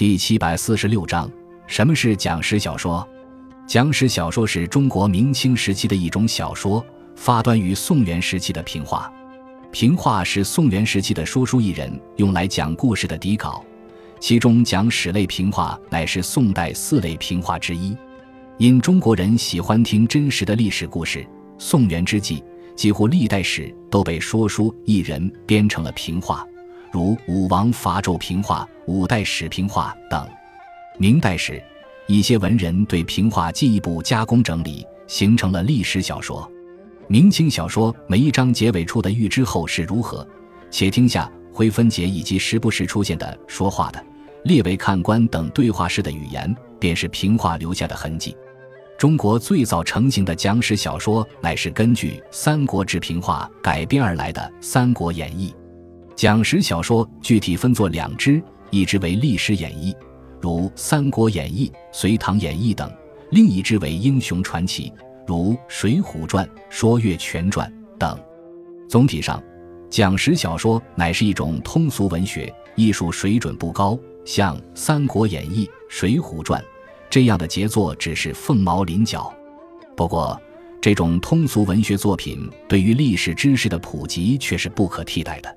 第七百四十六章：什么是讲史小说？讲史小说是中国明清时期的一种小说，发端于宋元时期的平话。平话是宋元时期的说书艺人用来讲故事的底稿，其中讲史类平话乃是宋代四类平话之一。因中国人喜欢听真实的历史故事，宋元之际，几乎历代史都被说书艺人编成了平话，如武王伐纣平话、五代史平话等。明代时，一些文人对平话进一步加工整理，形成了历史小说。明清小说每一章结尾处的预知后事如何，且听下回分解以及时不时出现的说话的列为看官等对话式的语言，便是平话留下的痕迹。中国最早成型的讲史小说，乃是根据《三国志》平话改编而来的《三国演义》。讲史小说具体分作两支，一支为历史演义，如《三国演义》《隋唐演义》等；另一支为英雄传奇。如《水浒传》《说岳全传》等，总体上，讲史小说乃是一种通俗文学，艺术水准不高。像《三国演义》《水浒传》这样的杰作只是凤毛麟角。不过，这种通俗文学作品对于历史知识的普及却是不可替代的。